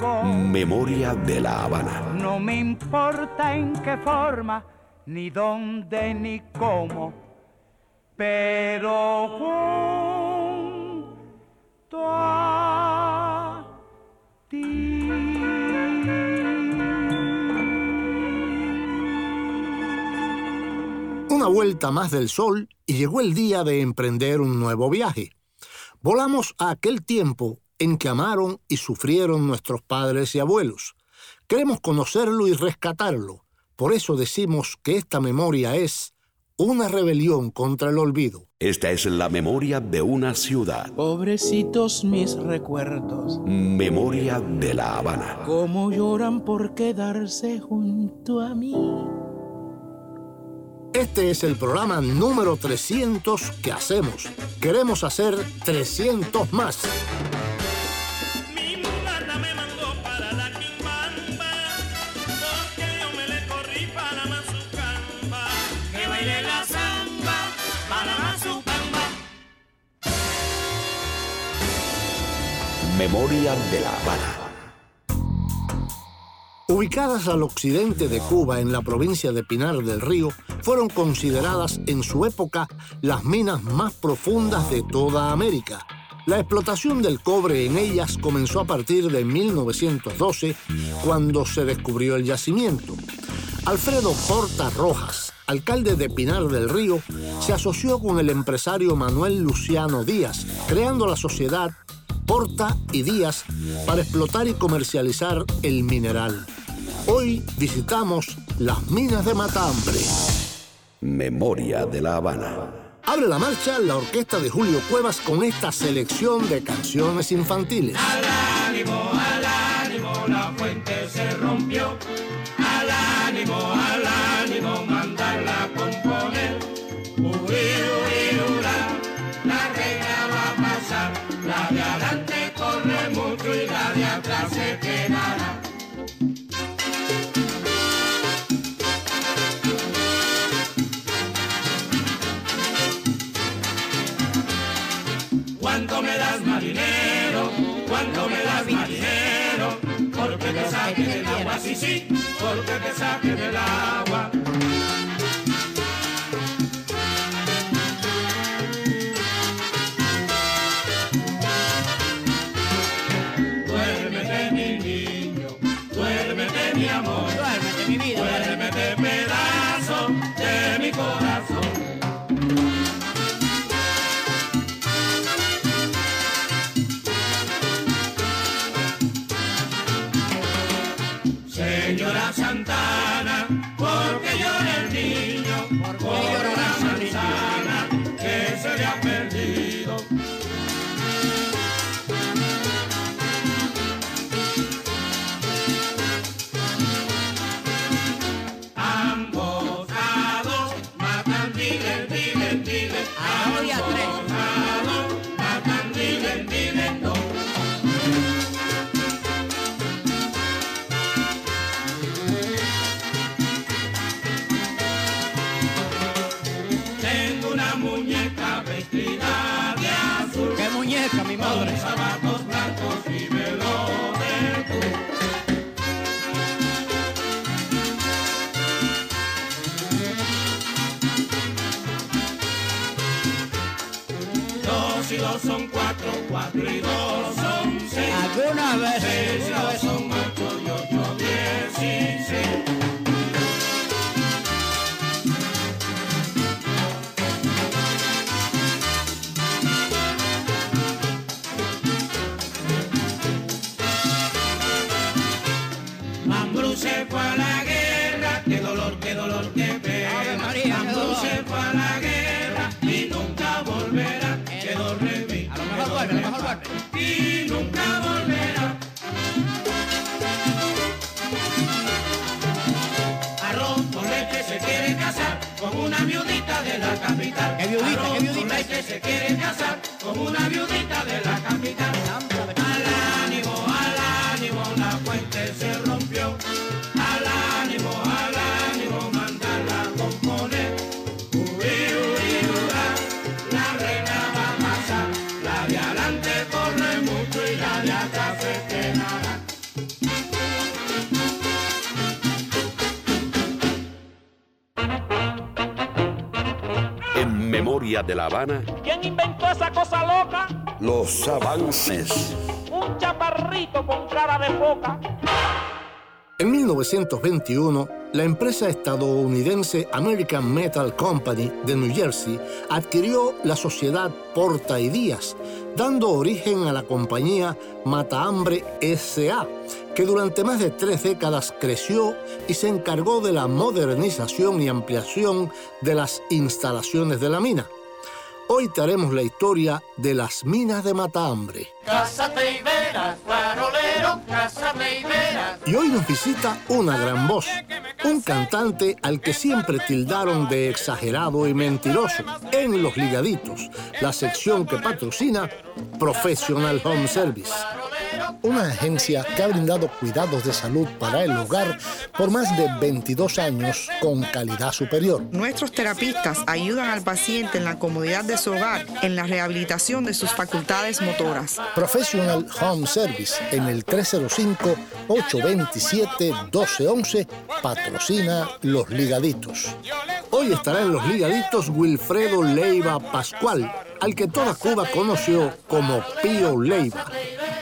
Memoria de la Habana. No me importa en qué forma, ni dónde, ni cómo, pero junto a ti. Una vuelta más del sol y llegó el día de emprender un nuevo viaje. Volamos a aquel tiempo en que amaron y sufrieron nuestros padres y abuelos. Queremos conocerlo y rescatarlo. Por eso decimos que esta memoria es una rebelión contra el olvido. Esta es la memoria de una ciudad. Pobrecitos mis recuerdos, Memoria de la Habana. cómo lloran por quedarse junto a mí. Este es el programa número 300 que hacemos. Queremos hacer 300 más. Memoria de la Habana. Ubicadas al occidente de Cuba, en la provincia de Pinar del Río, fueron consideradas en su época las minas más profundas de toda América. La explotación del cobre en ellas comenzó a partir de 1912, cuando se descubrió el yacimiento. Alfredo Porta Rojas, alcalde de Pinar del Río, se asoció con el empresario Manuel Luciano Díaz, creando la sociedad Porta y Díaz para explotar y comercializar el mineral. Hoy visitamos las minas de Matambre. Memoria de la Habana. Abre la marcha la orquesta de Julio Cuevas con esta selección de canciones infantiles. ánimo, al porque te saque del agua. Duérmete mi niño, duérmete mi amor, duérmete mi vida, duérmete pedazo de mi corazón. Señora Santana, Dos y son cuatro, cuatro y dos son seis. ¿Alguna vez? Seis y ¿Alguna dos son ocho y ocho dieciséis. Mambrú una viudita de la capital. ¿Qué viudita, qué viudita? leche se quiere casar con una viudita de la capital. De La Habana, ¿Quién inventó esa cosa loca? los avances. Un chaparrito con cara de foca. En 1921, la empresa estadounidense American Metal Company de New Jersey adquirió la sociedad Porta y Díaz, dando origen a la compañía Matahambre S.A., que durante más de tres décadas creció y se encargó de la modernización y ampliación de las instalaciones de la mina. Hoy te haremos la historia de las minas de Matahambre. Cásate y verás, farolero, cásate y verás. Y hoy nos visita una gran voz, un cantante al que siempre tildaron de exagerado y mentiroso en Los Ligaditos, la sección que patrocina Professional Home Service. Una agencia que ha brindado cuidados de salud para el hogar por más de 22 años con calidad superior. Nuestros terapistas ayudan al paciente en la comodidad de su hogar, en la rehabilitación de sus facultades motoras. Professional Home Service en el 305-827-1211 patrocina Los Ligaditos. Hoy estará en Los Ligaditos Wilfredo Leiva Pascual, al que toda Cuba conoció como Pío Leiva.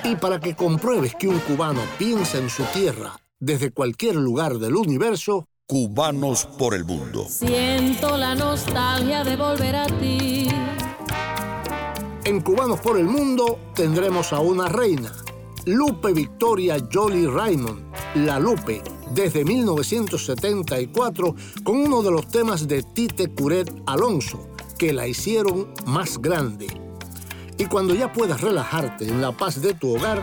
Y para que compruebes que un cubano piensa en su tierra desde cualquier lugar del universo, Cubanos por el mundo. Siento la nostalgia de volver a ti. En Cubanos por el Mundo tendremos a una reina, Lupe Victoria Jolie Raymond, La Lupe, desde 1974, con uno de los temas de Tite Curet Alonso, que la hicieron más grande. Y cuando ya puedas relajarte en la paz de tu hogar,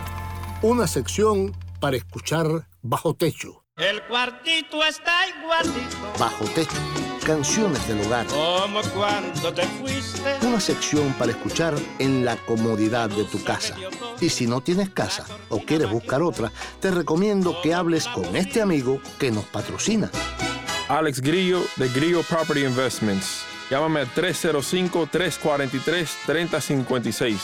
una sección para escuchar bajo techo. El cuartito está igualito Bajo techo, canciones del hogar. como cuando te fuiste. Una sección para escuchar en la comodidad de tu casa. Y si no tienes casa o quieres buscar otra, te recomiendo que hables con este amigo que nos patrocina. Alex Grillo de Grillo Property Investments. Llámame al 305-343-3056.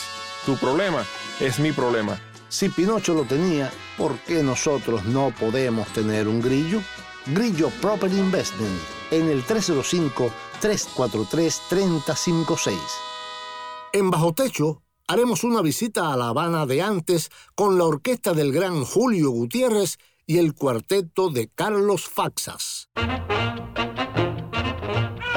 Tu problema es mi problema. Si Pinocho lo tenía, ¿por qué nosotros no podemos tener un grillo? Grillo Property Investment en el 305-343-3056. En Bajo Techo haremos una visita a La Habana de antes con la orquesta del gran Julio Gutiérrez y el cuarteto de Carlos Faxas.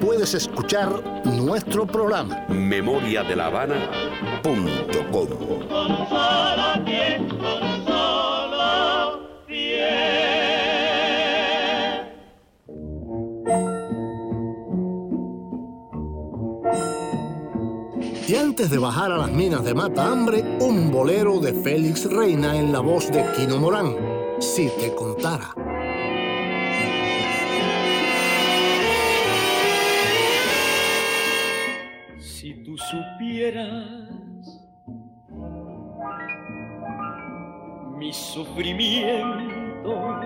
puedes escuchar nuestro programa. Memoria de La Habana. Punto com. Y antes de bajar a las minas de Mata Hambre, un bolero de Félix Reina en la voz de Quino Morán. Si te contara. Supieras mi sufrimiento,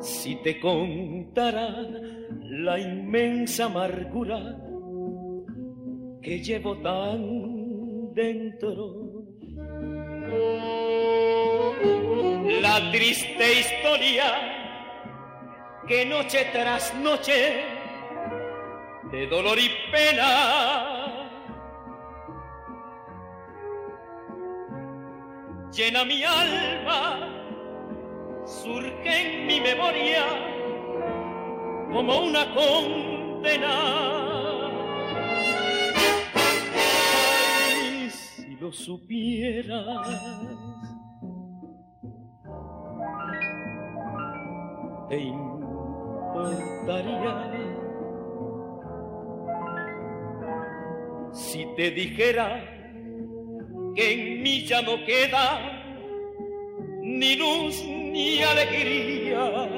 si te contara la inmensa amargura que llevo tan dentro. La triste historia que noche tras noche de dolor y pena llena mi alma, surge en mi memoria como una condenar. Ay, si lo supieras. Te importaría si te dijera que en mí ya no queda ni luz ni alegría.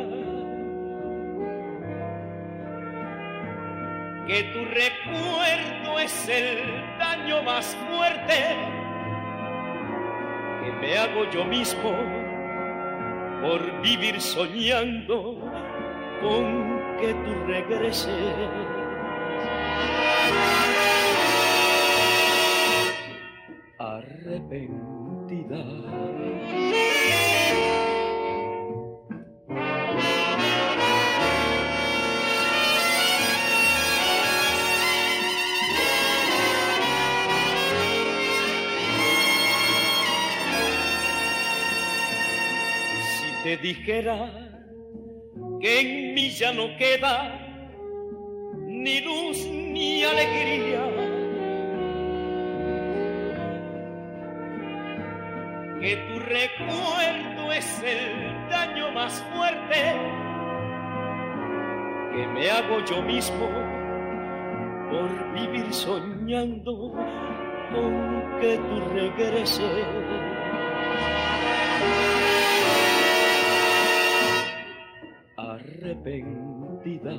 Que tu recuerdo es el daño más fuerte que me hago yo mismo por vivir soñando con que tú regreses. Arrepentida. te dijera que en mí ya no queda ni luz ni alegría. Que tu recuerdo es el daño más fuerte que me hago yo mismo por vivir soñando con que tú regreses. arrepentida.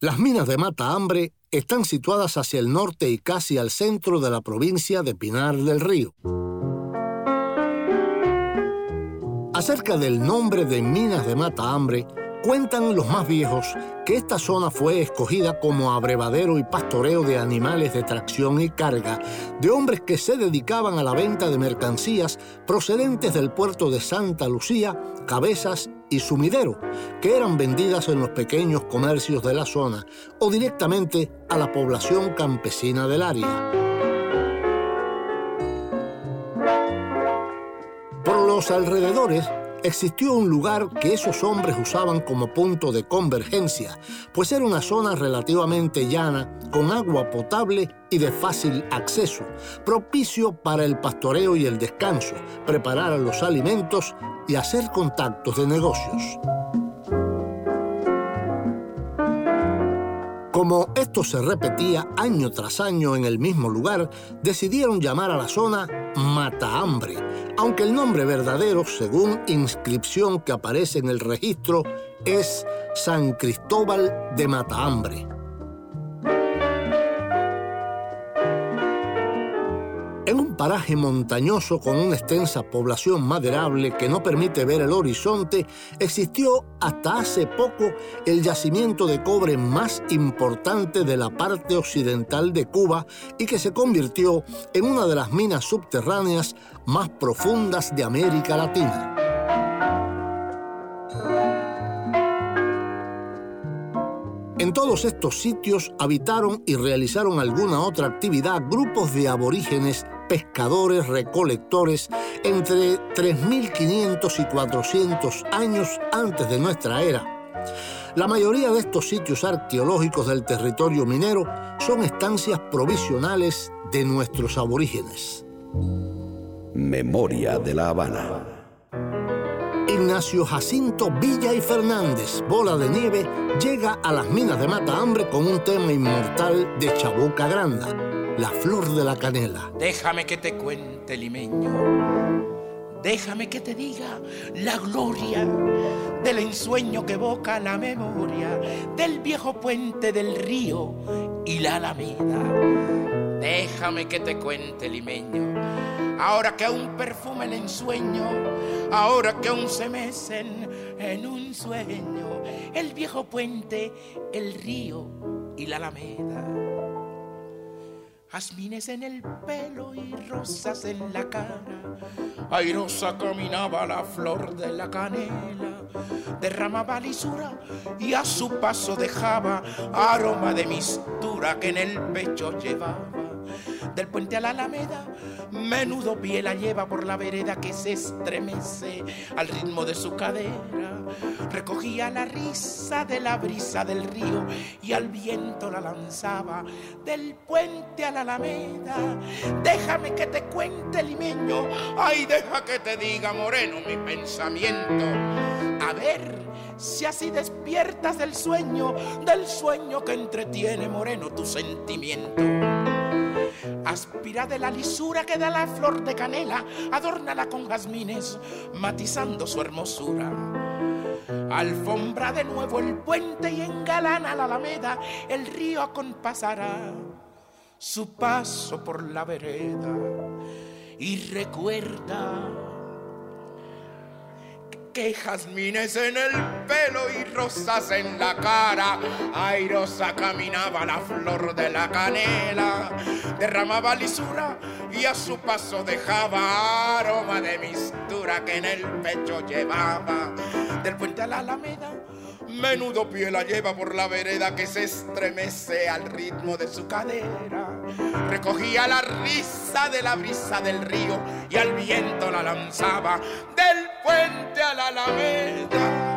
Las minas de Mata Hambre están situadas hacia el norte y casi al centro de la provincia de Pinar del Río. Acerca del nombre de Minas de Mata Hambre, cuentan los más viejos que esta zona fue escogida como abrevadero y pastoreo de animales de tracción y carga de hombres que se dedicaban a la venta de mercancías procedentes del puerto de Santa Lucía, Cabezas y Sumidero, que eran vendidas en los pequeños comercios de la zona o directamente a la población campesina del área. Por los alrededores existió un lugar que esos hombres usaban como punto de convergencia, pues era una zona relativamente llana, con agua potable y de fácil acceso, propicio para el pastoreo y el descanso, preparar los alimentos y hacer contactos de negocios. Como esto se repetía año tras año en el mismo lugar, decidieron llamar a la zona Mata Hambre, aunque el nombre verdadero, según inscripción que aparece en el registro, es San Cristóbal de Mata En un paraje montañoso con una extensa población maderable que no permite ver el horizonte, existió hasta hace poco el yacimiento de cobre más importante de la parte occidental de Cuba y que se convirtió en una de las minas subterráneas más profundas de América Latina. En todos estos sitios habitaron y realizaron alguna otra actividad grupos de aborígenes, pescadores, recolectores, entre 3.500 y 400 años antes de nuestra era. La mayoría de estos sitios arqueológicos del territorio minero son estancias provisionales de nuestros aborígenes. Memoria de la Habana. Ignacio Jacinto Villa y Fernández, Bola de Nieve, llega a las minas de Mata Hambre con un tema inmortal de Chabuca Granda, La Flor de la Canela. Déjame que te cuente, limeño. Déjame que te diga la gloria del ensueño que evoca la memoria del viejo puente del río y la alameda. Déjame que te cuente, limeño ahora que aún perfuma el ensueño, ahora que aún se mecen en un sueño, el viejo puente, el río y la alameda. jazmines en el pelo y rosas en la cara. Airosa caminaba la flor de la canela, derramaba lisura y a su paso dejaba aroma de mistura que en el pecho llevaba. Del puente a la alameda, menudo pie la lleva por la vereda que se estremece al ritmo de su cadera. Recogía la risa de la brisa del río y al viento la lanzaba del puente a la alameda. Déjame que te cuente, limeño, ay, deja que te diga, moreno, mi pensamiento. A ver si así despiertas del sueño, del sueño que entretiene, moreno, tu sentimiento. Aspira de la lisura que da la flor de canela, adórnala con jazmines, matizando su hermosura. Alfombra de nuevo el puente y engalana la alameda, el río acompasará su paso por la vereda. Y recuerda que jazmines en el pelo y rosas en la cara. Airosa caminaba la flor de la canela, derramaba lisura y a su paso dejaba aroma de mistura que en el pecho llevaba. Del puente a la alameda, menudo pie la lleva por la vereda que se estremece al ritmo de su cadera. Recogía la risa de la brisa del río y al viento la lanzaba del puente a la alameda.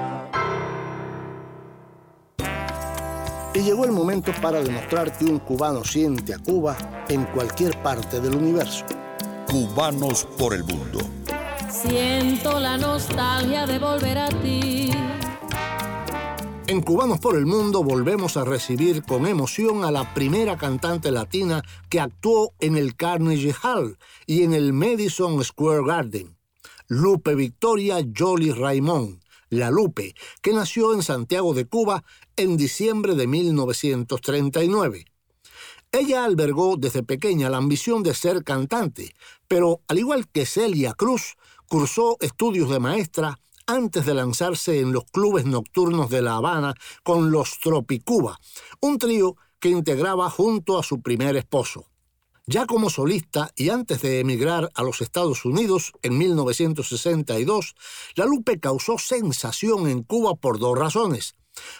Y llegó el momento para demostrar que un cubano siente a Cuba en cualquier parte del universo. Cubanos por el mundo. Siento la nostalgia de volver a ti. En Cubanos por el Mundo volvemos a recibir con emoción a la primera cantante latina que actuó en el Carnegie Hall y en el Madison Square Garden, Lupe Victoria Jolie Raymond, la Lupe, que nació en Santiago de Cuba en diciembre de 1939. Ella albergó desde pequeña la ambición de ser cantante, pero al igual que Celia Cruz, cursó estudios de maestra antes de lanzarse en los clubes nocturnos de La Habana con los Tropicuba, un trío que integraba junto a su primer esposo. Ya como solista y antes de emigrar a los Estados Unidos en 1962, La Lupe causó sensación en Cuba por dos razones.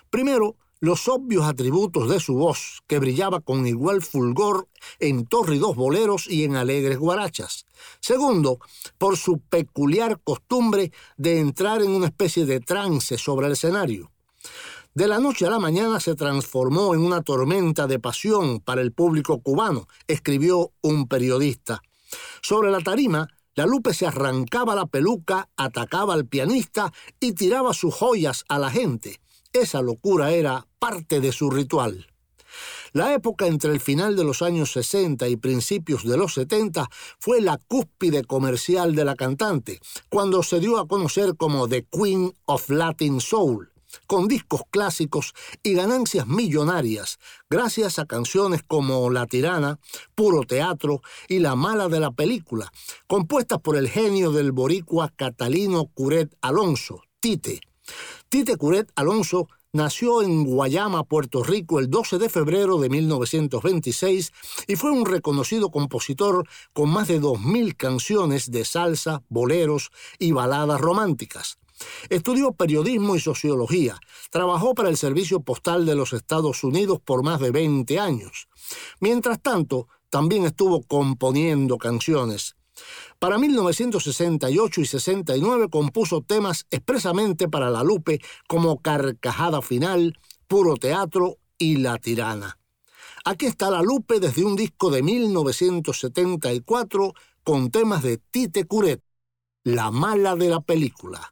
Primero, los obvios atributos de su voz, que brillaba con igual fulgor en tórridos boleros y en alegres guarachas. Segundo, por su peculiar costumbre de entrar en una especie de trance sobre el escenario. De la noche a la mañana se transformó en una tormenta de pasión para el público cubano, escribió un periodista. Sobre la tarima, la Lupe se arrancaba la peluca, atacaba al pianista y tiraba sus joyas a la gente. Esa locura era parte de su ritual. La época entre el final de los años 60 y principios de los 70 fue la cúspide comercial de la cantante, cuando se dio a conocer como The Queen of Latin Soul, con discos clásicos y ganancias millonarias, gracias a canciones como La Tirana, Puro Teatro y La Mala de la Película, compuestas por el genio del boricua Catalino Curet Alonso, Tite. Tite Curet Alonso nació en Guayama, Puerto Rico, el 12 de febrero de 1926 y fue un reconocido compositor con más de 2.000 canciones de salsa, boleros y baladas románticas. Estudió periodismo y sociología. Trabajó para el Servicio Postal de los Estados Unidos por más de 20 años. Mientras tanto, también estuvo componiendo canciones. Para 1968 y 69 compuso temas expresamente para la Lupe como Carcajada Final, Puro Teatro y La Tirana. Aquí está la Lupe desde un disco de 1974 con temas de Tite Curet, La Mala de la Película.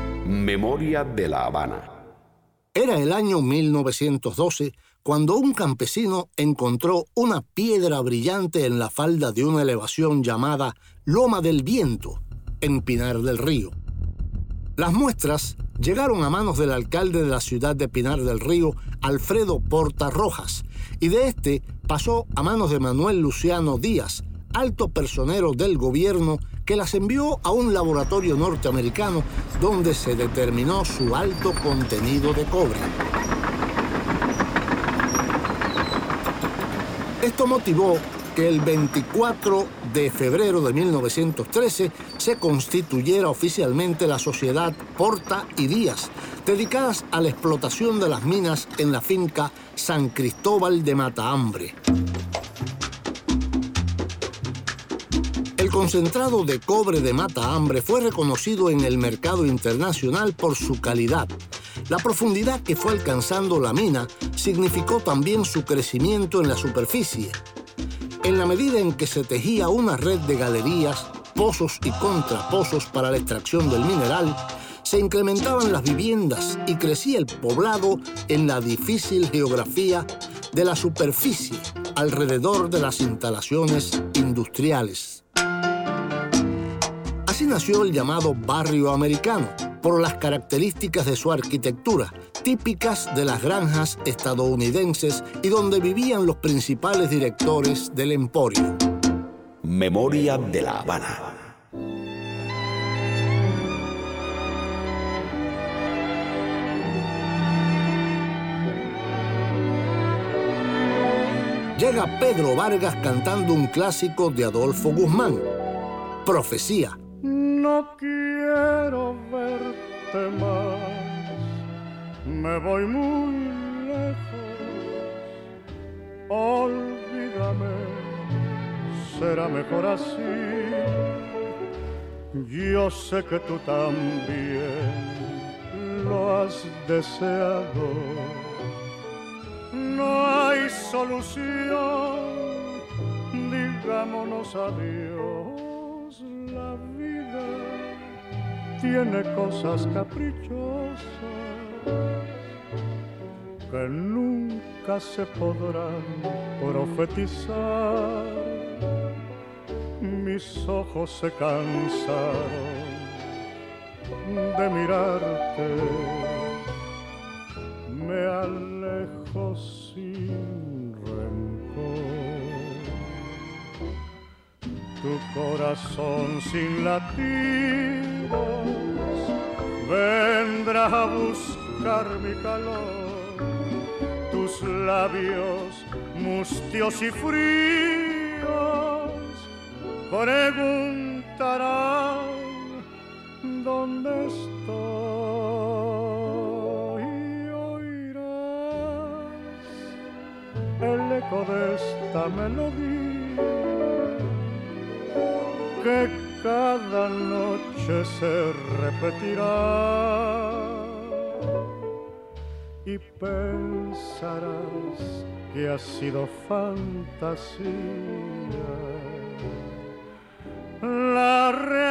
Memoria de la Habana. Era el año 1912 cuando un campesino encontró una piedra brillante en la falda de una elevación llamada Loma del Viento, en Pinar del Río. Las muestras llegaron a manos del alcalde de la ciudad de Pinar del Río, Alfredo Porta Rojas, y de este pasó a manos de Manuel Luciano Díaz, alto personero del gobierno que las envió a un laboratorio norteamericano donde se determinó su alto contenido de cobre. Esto motivó que el 24 de febrero de 1913 se constituyera oficialmente la sociedad Porta y Díaz, dedicadas a la explotación de las minas en la finca San Cristóbal de Matahambre. Concentrado de cobre de Matahambre fue reconocido en el mercado internacional por su calidad. La profundidad que fue alcanzando la mina significó también su crecimiento en la superficie. En la medida en que se tejía una red de galerías, pozos y contrapozos para la extracción del mineral, se incrementaban las viviendas y crecía el poblado en la difícil geografía de la superficie alrededor de las instalaciones industriales. Así nació el llamado barrio americano, por las características de su arquitectura, típicas de las granjas estadounidenses y donde vivían los principales directores del emporio. Memoria de la Habana. Llega Pedro Vargas cantando un clásico de Adolfo Guzmán, Profecía. No quiero verte más, me voy muy lejos. Olvídame, será mejor así. Yo sé que tú también lo has deseado. Solución, digámonos adiós. La vida tiene cosas caprichosas que nunca se podrán profetizar. Mis ojos se cansaron de mirarte, me alejo sin rencor. Tu corazón sin latidos vendrá a buscar mi calor tus labios mustios y fríos preguntarán dónde estoy el eco de esta melodía que cada noche se repetirá y pensarás que ha sido fantasía. La realidad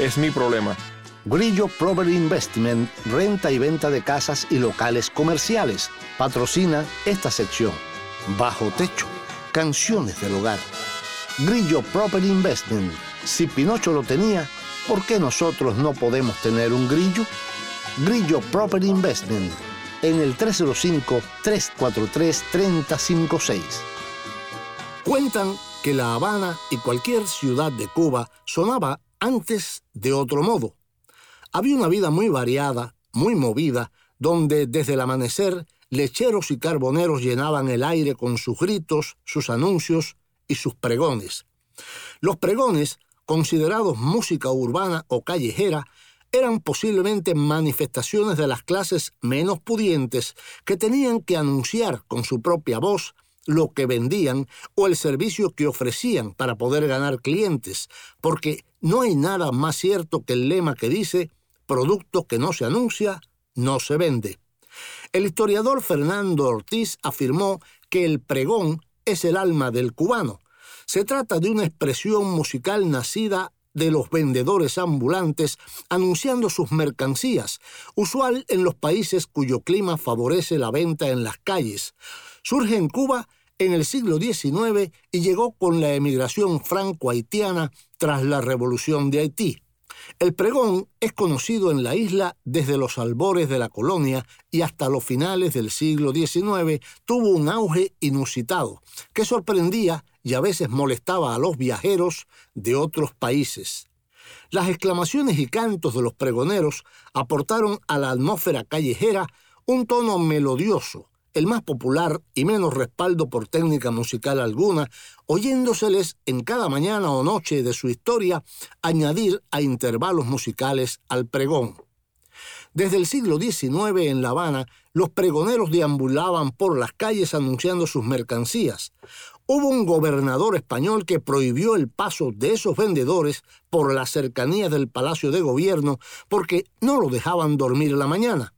es mi problema. Grillo Property Investment, renta y venta de casas y locales comerciales. Patrocina esta sección. Bajo techo, canciones del hogar. Grillo Property Investment. Si Pinocho lo tenía, ¿por qué nosotros no podemos tener un grillo? Grillo Property Investment. En el 305-343-3056. Cuentan que La Habana y cualquier ciudad de Cuba sonaba antes de otro modo. Había una vida muy variada, muy movida, donde desde el amanecer lecheros y carboneros llenaban el aire con sus gritos, sus anuncios y sus pregones. Los pregones, considerados música urbana o callejera, eran posiblemente manifestaciones de las clases menos pudientes que tenían que anunciar con su propia voz lo que vendían o el servicio que ofrecían para poder ganar clientes, porque no hay nada más cierto que el lema que dice producto que no se anuncia, no se vende. El historiador Fernando Ortiz afirmó que el pregón es el alma del cubano. Se trata de una expresión musical nacida de los vendedores ambulantes anunciando sus mercancías, usual en los países cuyo clima favorece la venta en las calles. Surge en Cuba en el siglo XIX y llegó con la emigración franco-haitiana tras la revolución de Haití. El pregón es conocido en la isla desde los albores de la colonia y hasta los finales del siglo XIX tuvo un auge inusitado que sorprendía y a veces molestaba a los viajeros de otros países. Las exclamaciones y cantos de los pregoneros aportaron a la atmósfera callejera un tono melodioso, el más popular y menos respaldo por técnica musical alguna, oyéndoseles en cada mañana o noche de su historia añadir a intervalos musicales al pregón. Desde el siglo XIX en La Habana, los pregoneros deambulaban por las calles anunciando sus mercancías. Hubo un gobernador español que prohibió el paso de esos vendedores por las cercanías del Palacio de Gobierno porque no lo dejaban dormir la mañana.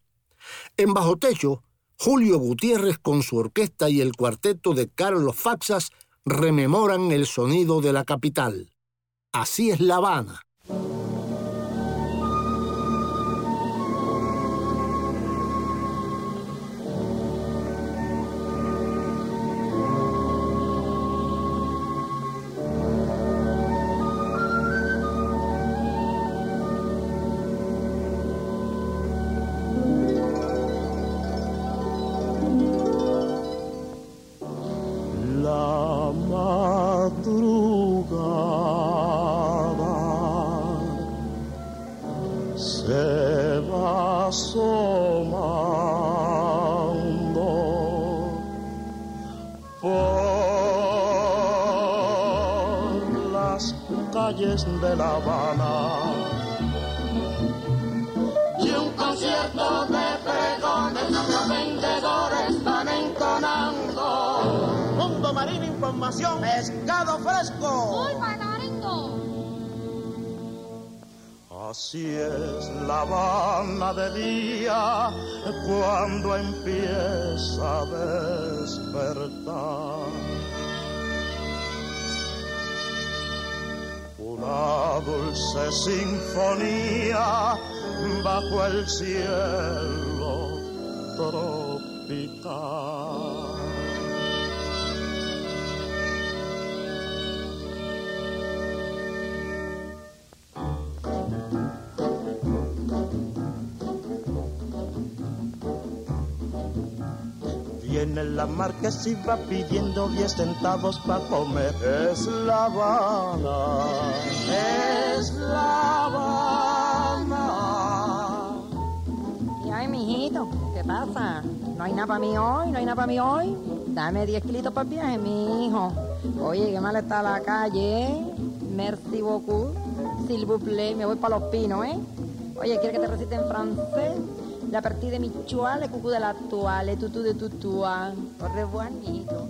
En Bajo Techo, Julio Gutiérrez con su orquesta y el cuarteto de Carlos Faxas rememoran el sonido de la capital. Así es La Habana. De La Habana. Y un concierto de pregones, los vendedores van entonando. Mundo Marino Información, pescado fresco. Así es La Habana de día cuando empieza dulce sinfonía bajo el cielo La marquesa pidiendo 10 centavos para comer. Es La Habana, es La Habana. Y ay, mijito, ¿qué pasa? ¿No hay nada para mí hoy? ¿No hay nada para mí hoy? Dame 10 kilitos para el viaje, mi hijo. Oye, qué mal está la calle, ¿eh? Merci beaucoup. S'il vous plaît, me voy para los pinos, ¿eh? Oye, ¿quieres que te recite en francés? La partida de Michoa, le cucú de la toile, tutú de tutúa. Au revoir, mijito.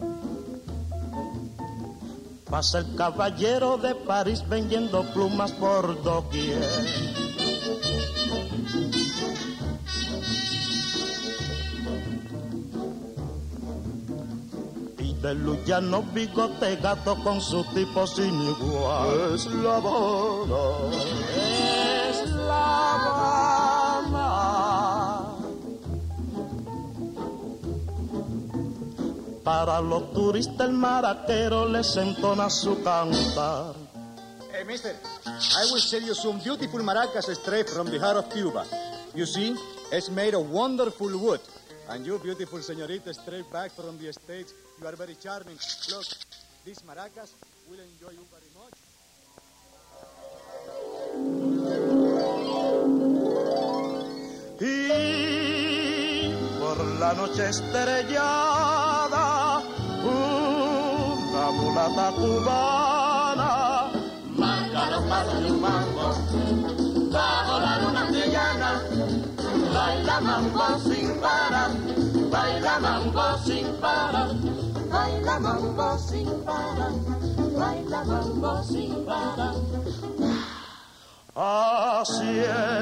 Pasa el caballero de París vendiendo plumas por doquier. Y de Luyano bigote gato con su tipo sin igual. Es La. Para los turistas el les entona su cantar. Hey, mister, I will sell you some beautiful maracas straight from the heart of Cuba. You see, it's made of wonderful wood. And you, beautiful señorita, straight back from the States, you are very charming. Look, these maracas will enjoy you very much. Y por la noche estrellada, una mulata cubana marca los pasos de un mambo bajo la luna antillana. Baila mambo sin parar, baila mambo sin parar, baila mambo sin parar, baila mambo sin parar. Así es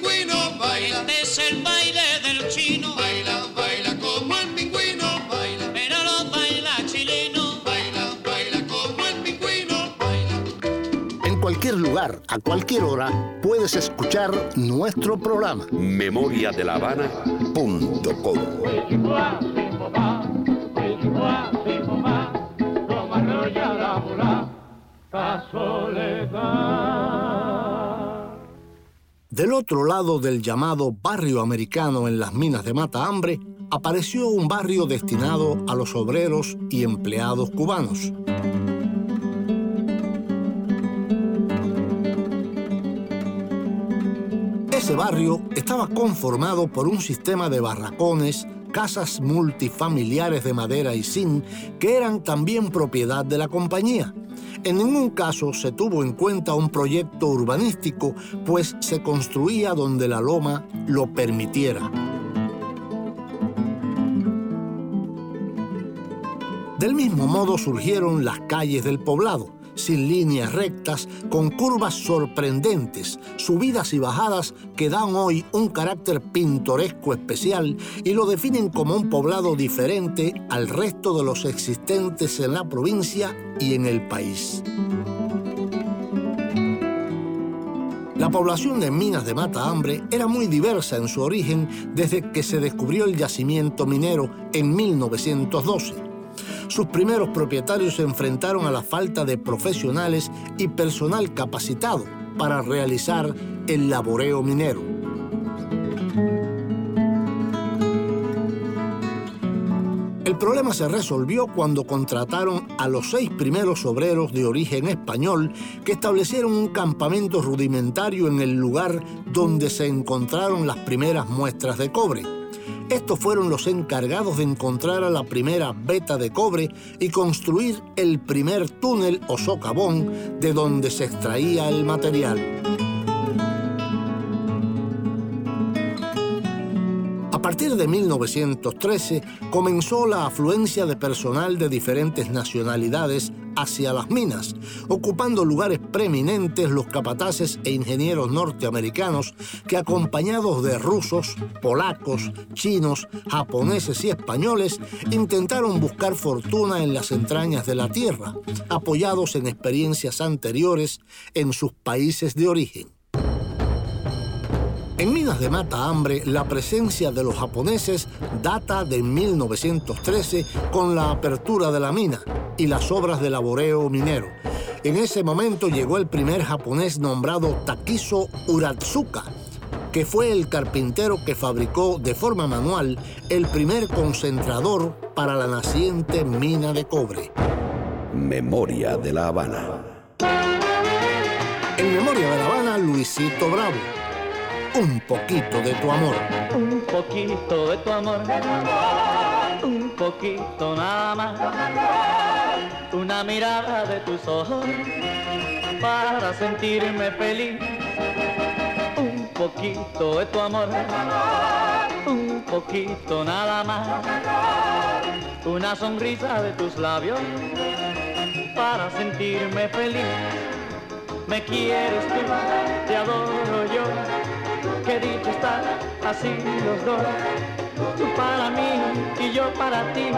lugar, a cualquier hora, puedes escuchar nuestro programa. memoriadelavana.com Del otro lado del llamado barrio americano en las minas de Mata Hambre, apareció un barrio destinado a los obreros y empleados cubanos. Ese barrio estaba conformado por un sistema de barracones, casas multifamiliares de madera y zinc que eran también propiedad de la compañía. En ningún caso se tuvo en cuenta un proyecto urbanístico, pues se construía donde la loma lo permitiera. Del mismo modo surgieron las calles del poblado, sin líneas rectas, con curvas sorprendentes, subidas y bajadas que dan hoy un carácter pintoresco especial y lo definen como un poblado diferente al resto de los existentes en la provincia y en el país. La población de Minas de Mata Hambre era muy diversa en su origen desde que se descubrió el yacimiento minero en 1912. Sus primeros propietarios se enfrentaron a la falta de profesionales y personal capacitado para realizar el laboreo minero. El problema se resolvió cuando contrataron a los seis primeros obreros de origen español que establecieron un campamento rudimentario en el lugar donde se encontraron las primeras muestras de cobre. Estos fueron los encargados de encontrar a la primera beta de cobre y construir el primer túnel o socavón de donde se extraía el material. Partir de 1913 comenzó la afluencia de personal de diferentes nacionalidades hacia las minas, ocupando lugares preeminentes los capataces e ingenieros norteamericanos que acompañados de rusos, polacos, chinos, japoneses y españoles intentaron buscar fortuna en las entrañas de la tierra, apoyados en experiencias anteriores en sus países de origen. En minas de mata hambre, la presencia de los japoneses data de 1913 con la apertura de la mina y las obras de laboreo minero. En ese momento llegó el primer japonés nombrado Takiso Uratsuka, que fue el carpintero que fabricó de forma manual el primer concentrador para la naciente mina de cobre. Memoria de la Habana. En Memoria de la Habana, Luisito Bravo un poquito de tu amor. Un poquito de tu amor. Un poquito nada más. Una mirada de tus ojos para sentirme feliz. Un poquito de tu amor. Un poquito nada más. Una sonrisa de tus labios para sentirme feliz. Me quieres tú, te adoro yo qué dicho estar así los dos. Tú para mí y yo para ti,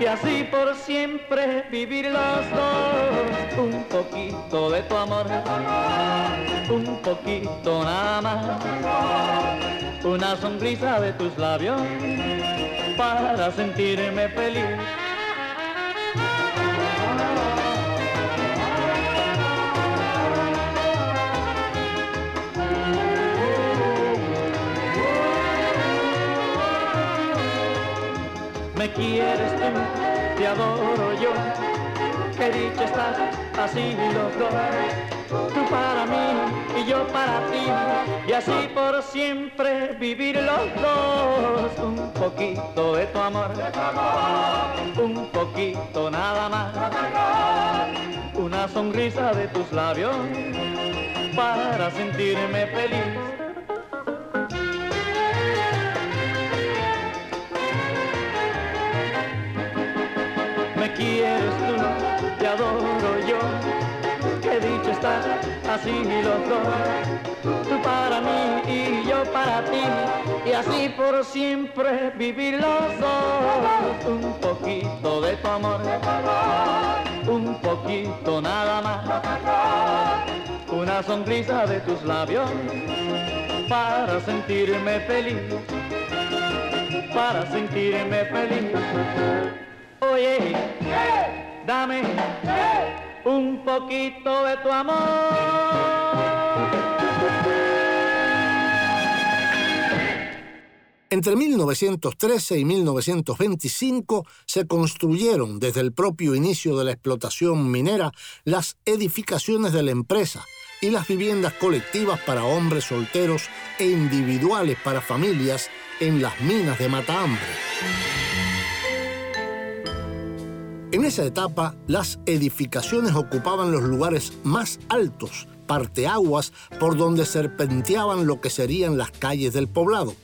y así por siempre vivir los dos. Un poquito de tu amor, un poquito nada más. Una sonrisa de tus labios para sentirme feliz quieres tú, te adoro yo. Qué dicha estás así los dos. Tú para mí y yo para ti. Y así por siempre vivir los dos. Un poquito de tu amor. Un poquito nada más. Una sonrisa de tus labios para sentirme feliz así los dos. Tú para mí y yo para ti. Y así por siempre vivir los dos. Un poquito de tu amor. Un poquito nada más. Una sonrisa de tus labios para sentirme feliz. Para sentirme feliz. Oye, dame un poquito de tu amor. Entre 1913 y 1925 se construyeron desde el propio inicio de la explotación minera las edificaciones de la empresa y las viviendas colectivas para hombres solteros e individuales para familias en las minas de Matahambre. En esa etapa, las edificaciones ocupaban los lugares más altos, parteaguas por donde serpenteaban lo que serían las calles del poblado.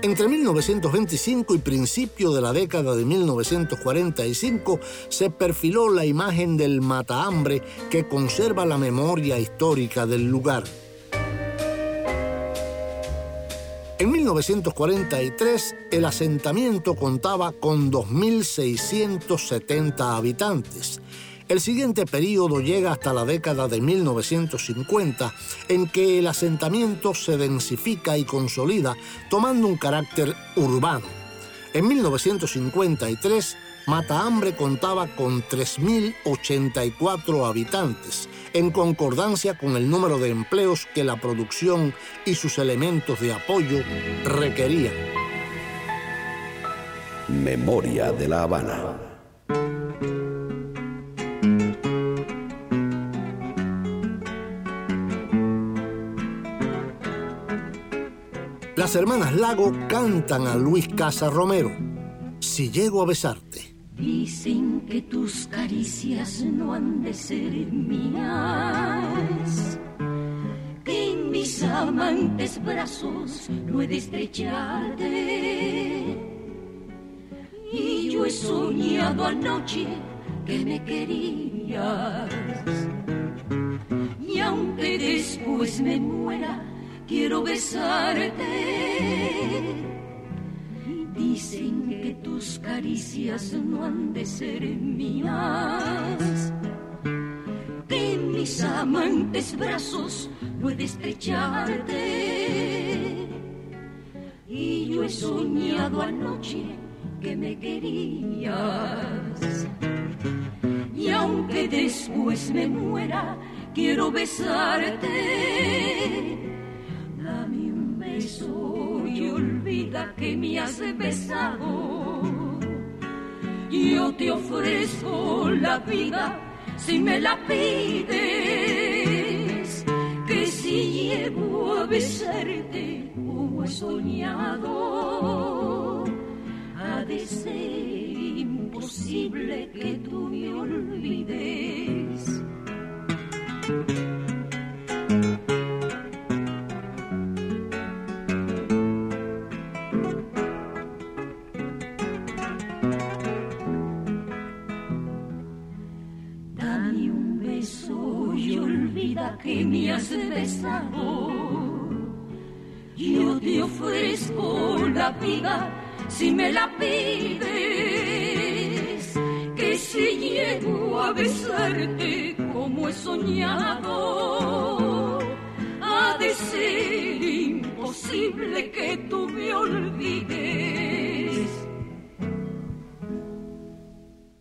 Entre 1925 y principio de la década de 1945 se perfiló la imagen del matahambre que conserva la memoria histórica del lugar. 1943, el asentamiento contaba con 2.670 habitantes. El siguiente período llega hasta la década de 1950, en que el asentamiento se densifica y consolida, tomando un carácter urbano. En 1953, Matahambre contaba con 3.084 habitantes, en concordancia con el número de empleos que la producción y sus elementos de apoyo requerían. Memoria de la Habana. Las hermanas Lago cantan a Luis Casa Romero. Si llego a besarte. Dicen que tus caricias no han de ser mías, que en mis amantes brazos no he de estrecharte. Y yo he soñado anoche que me querías. Y aunque después me muera, quiero besarte. Dicen que tus caricias no han de ser mías, que mis amantes brazos no he de estrecharte. Y yo he soñado anoche que me querías. Y aunque después me muera, quiero besarte. Dame un beso olvida que me has besado. Yo te ofrezco la vida si me la pides. Que si llego a besarte como he soñado, ha de ser imposible que tú me olvides. Has besado. Yo te ofrezco la vida si me la pides. Que si llego a besarte como he soñado, ha de ser imposible que tú me olvides.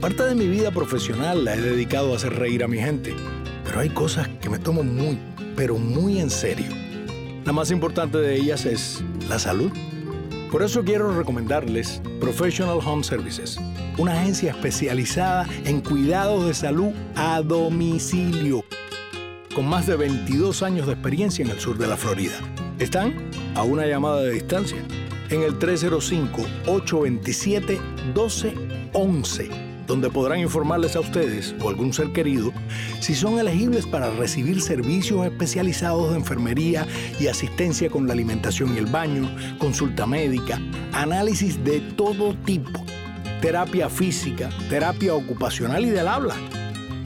Parte de mi vida profesional la he dedicado a hacer reír a mi gente, pero hay cosas que me tomo muy, pero muy en serio. La más importante de ellas es la salud. Por eso quiero recomendarles Professional Home Services, una agencia especializada en cuidados de salud a domicilio, con más de 22 años de experiencia en el sur de la Florida. Están a una llamada de distancia en el 305-827-1211, donde podrán informarles a ustedes o algún ser querido si son elegibles para recibir servicios especializados de enfermería y asistencia con la alimentación y el baño, consulta médica, análisis de todo tipo, terapia física, terapia ocupacional y del habla,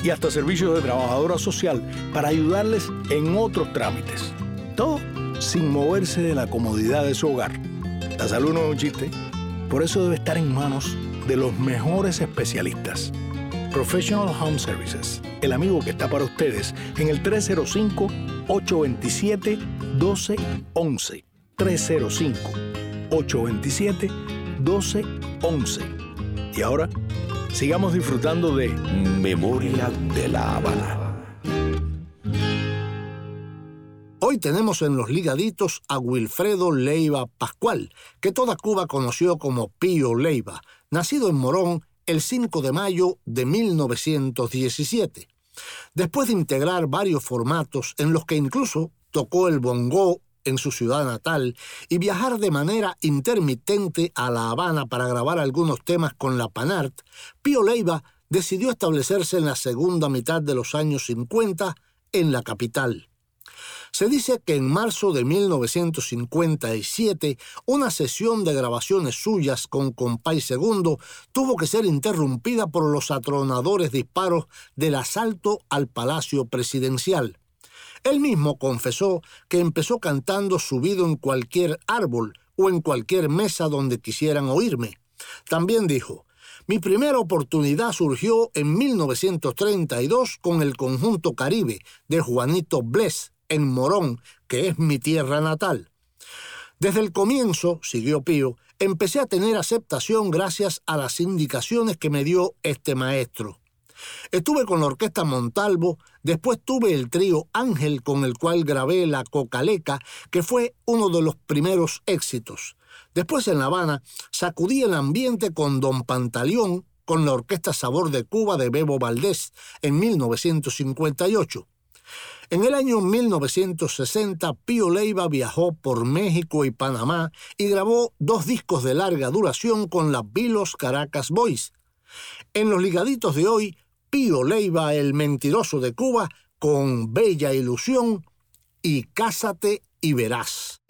y hasta servicios de trabajadora social para ayudarles en otros trámites. Todo sin moverse de la comodidad de su hogar. La salud no es un chiste, por eso debe estar en manos de los mejores especialistas. Professional Home Services, el amigo que está para ustedes en el 305-827-1211. 305-827-1211. Y ahora, sigamos disfrutando de Memoria de la Habana. Hoy tenemos en los ligaditos a Wilfredo Leiva Pascual, que toda Cuba conoció como Pío Leiva, nacido en Morón el 5 de mayo de 1917. Después de integrar varios formatos en los que incluso tocó el bongo en su ciudad natal y viajar de manera intermitente a La Habana para grabar algunos temas con la Panart, Pío Leiva decidió establecerse en la segunda mitad de los años 50 en la capital. Se dice que en marzo de 1957 una sesión de grabaciones suyas con Compay II tuvo que ser interrumpida por los atronadores disparos del asalto al Palacio Presidencial. Él mismo confesó que empezó cantando subido en cualquier árbol o en cualquier mesa donde quisieran oírme. También dijo, mi primera oportunidad surgió en 1932 con el conjunto Caribe de Juanito Bless en Morón, que es mi tierra natal. Desde el comienzo, siguió Pío, empecé a tener aceptación gracias a las indicaciones que me dio este maestro. Estuve con la orquesta Montalvo, después tuve el trío Ángel con el cual grabé La Cocaleca, que fue uno de los primeros éxitos. Después en La Habana sacudí el ambiente con Don Pantaleón, con la Orquesta Sabor de Cuba de Bebo Valdés en 1958. En el año 1960, Pío Leiva viajó por México y Panamá y grabó dos discos de larga duración con la Vilos Caracas Boys. En los ligaditos de hoy, Pío Leiva, el mentiroso de Cuba, con Bella Ilusión y Cásate y Verás.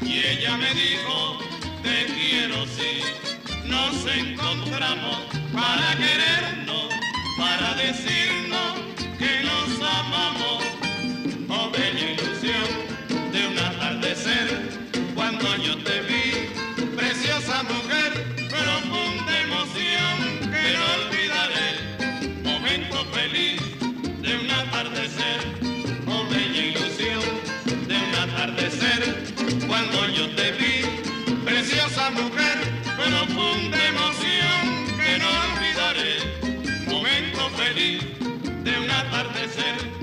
Y ella me dijo, te quiero sí. Nos encontramos para querernos, para decirnos mujer, profunda emoción que no olvidaré. Momento feliz de un atardecer.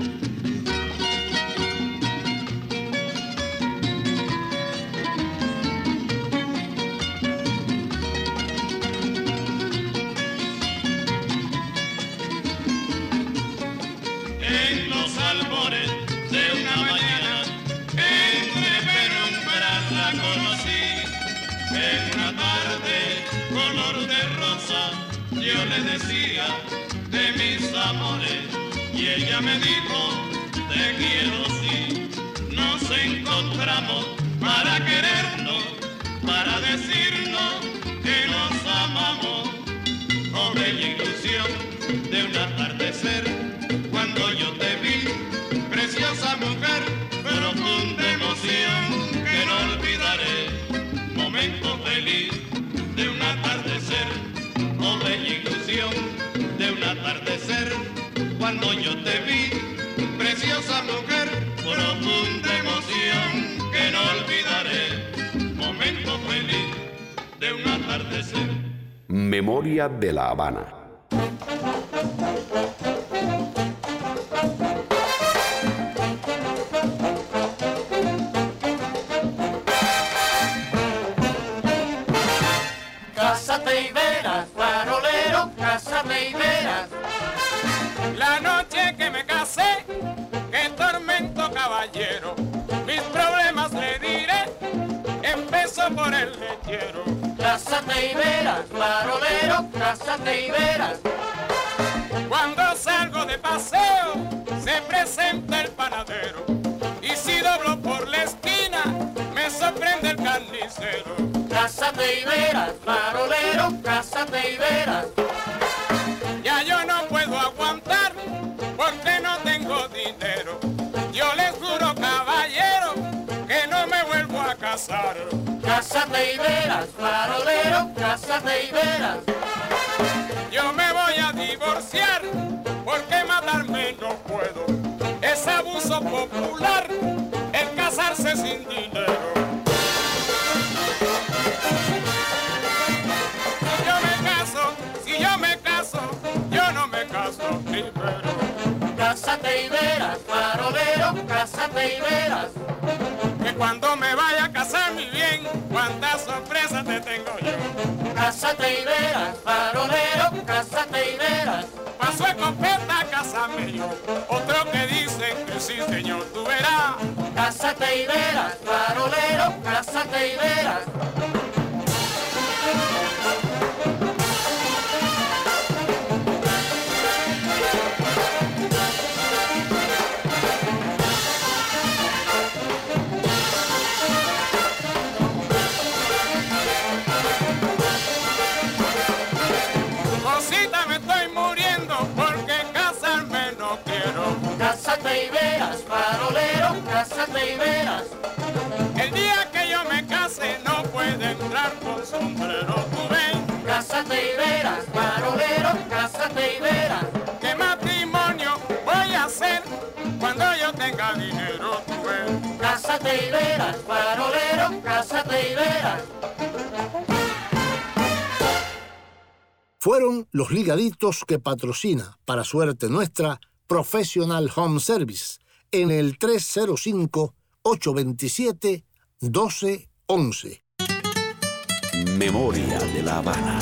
Le decía de mis amores, y ella me dijo, te quiero sí. Nos encontramos para querernos, para decirnos que nos amamos. Oh, bella ilusión de un atardecer cuando yo te vi, preciosa mujer, profunda emoción que no olvidaré. Momento feliz de un atardecer, oh bella atardecer. Cuando yo te vi, preciosa mujer, profunda emoción que no olvidaré. Momento feliz de un atardecer. Memoria de la Habana. Por el lechero. Cásate y verás, farolero, cásate y verás. Cuando salgo de paseo, se presenta el panadero. Y si doblo por la esquina, me sorprende el carnicero. Cásate y verás, farolero, cásate y verás. Ya yo no puedo aguantar porque no tengo dinero. Yo les juro, caballero, que no me vuelvo a casar. Cásate y verás, farolero, cásate y verás. Yo me voy a divorciar porque matarme no puedo. Es abuso popular el casarse sin dinero. Si yo me caso, si yo me caso, yo no me caso primero. Cásate y verás, farolero, cásate y verás. Cuando me vaya a casar mi bien, cuántas sorpresas te tengo yo. Cásate y verás, farolero, cásate y verás. Paso escopeta a yo, otro que dicen que sí señor, tú verás. Cásate y verás, farolero, cásate y verás. Cásate y verás. El día que yo me case no puede entrar con sombrero, tú ven. Cásate y verás, farolero, cásate y verás. ¿Qué matrimonio voy a hacer cuando yo tenga dinero, tú ven? Cásate y verás, farolero, cásate y verás. Fueron los ligaditos que patrocina, para suerte nuestra, Professional Home Service en el 305-827-1211. Memoria de la Habana.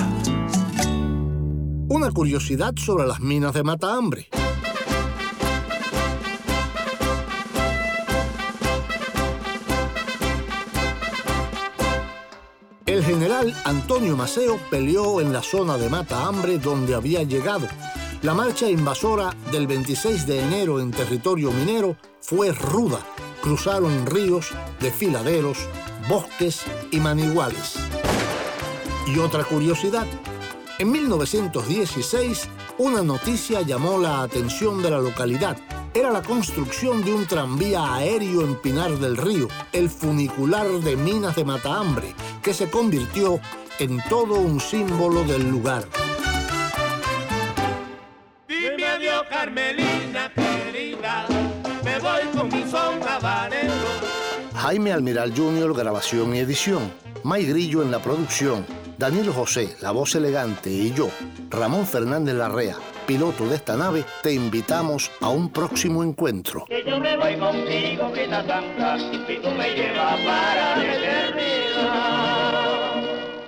Una curiosidad sobre las minas de Matahambre. El general Antonio Maceo peleó en la zona de Matahambre donde había llegado. La marcha invasora del 26 de enero en territorio minero fue ruda. Cruzaron ríos, desfiladeros, bosques y maniguales. Y otra curiosidad, en 1916 una noticia llamó la atención de la localidad. Era la construcción de un tranvía aéreo en Pinar del Río, el funicular de Minas de Matahambre, que se convirtió en todo un símbolo del lugar. Jaime Almiral Jr., grabación y edición. May Grillo en la producción. Daniel José, la voz elegante, y yo, Ramón Fernández Larrea, piloto de esta nave, te invitamos a un próximo encuentro. Que yo me voy contigo, Grita Santa, y tú me llevas para la eternidad.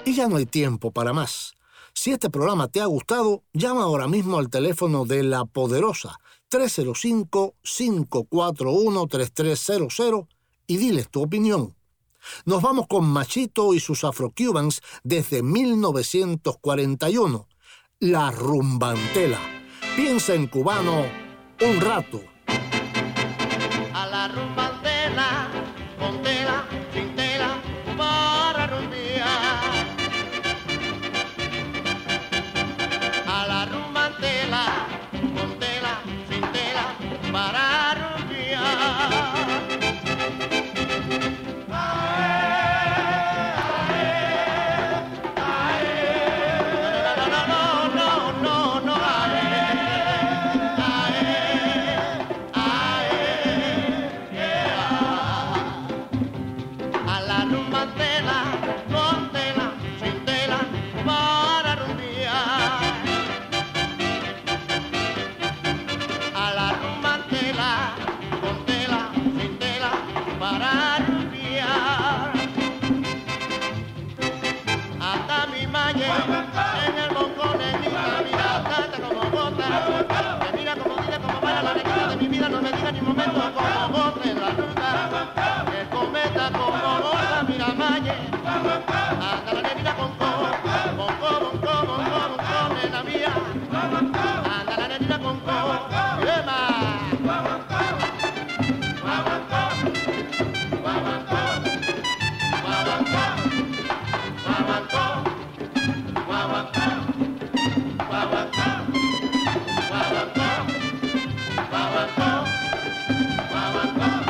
Y ya no hay tiempo para más. Si este programa te ha gustado, llama ahora mismo al teléfono de La Poderosa 305-541-3300 y diles tu opinión. Nos vamos con Machito y sus Afro-Cubans desde 1941. La Rumbantela. Piensa en cubano un rato. A la no me diga ni un momento como vos de la ruta. El cometa como bola, mira malle. Anda la negrita con co, con co, con co, con mía. Anda la negrita con co, ¡ema! Bawako, Bawako.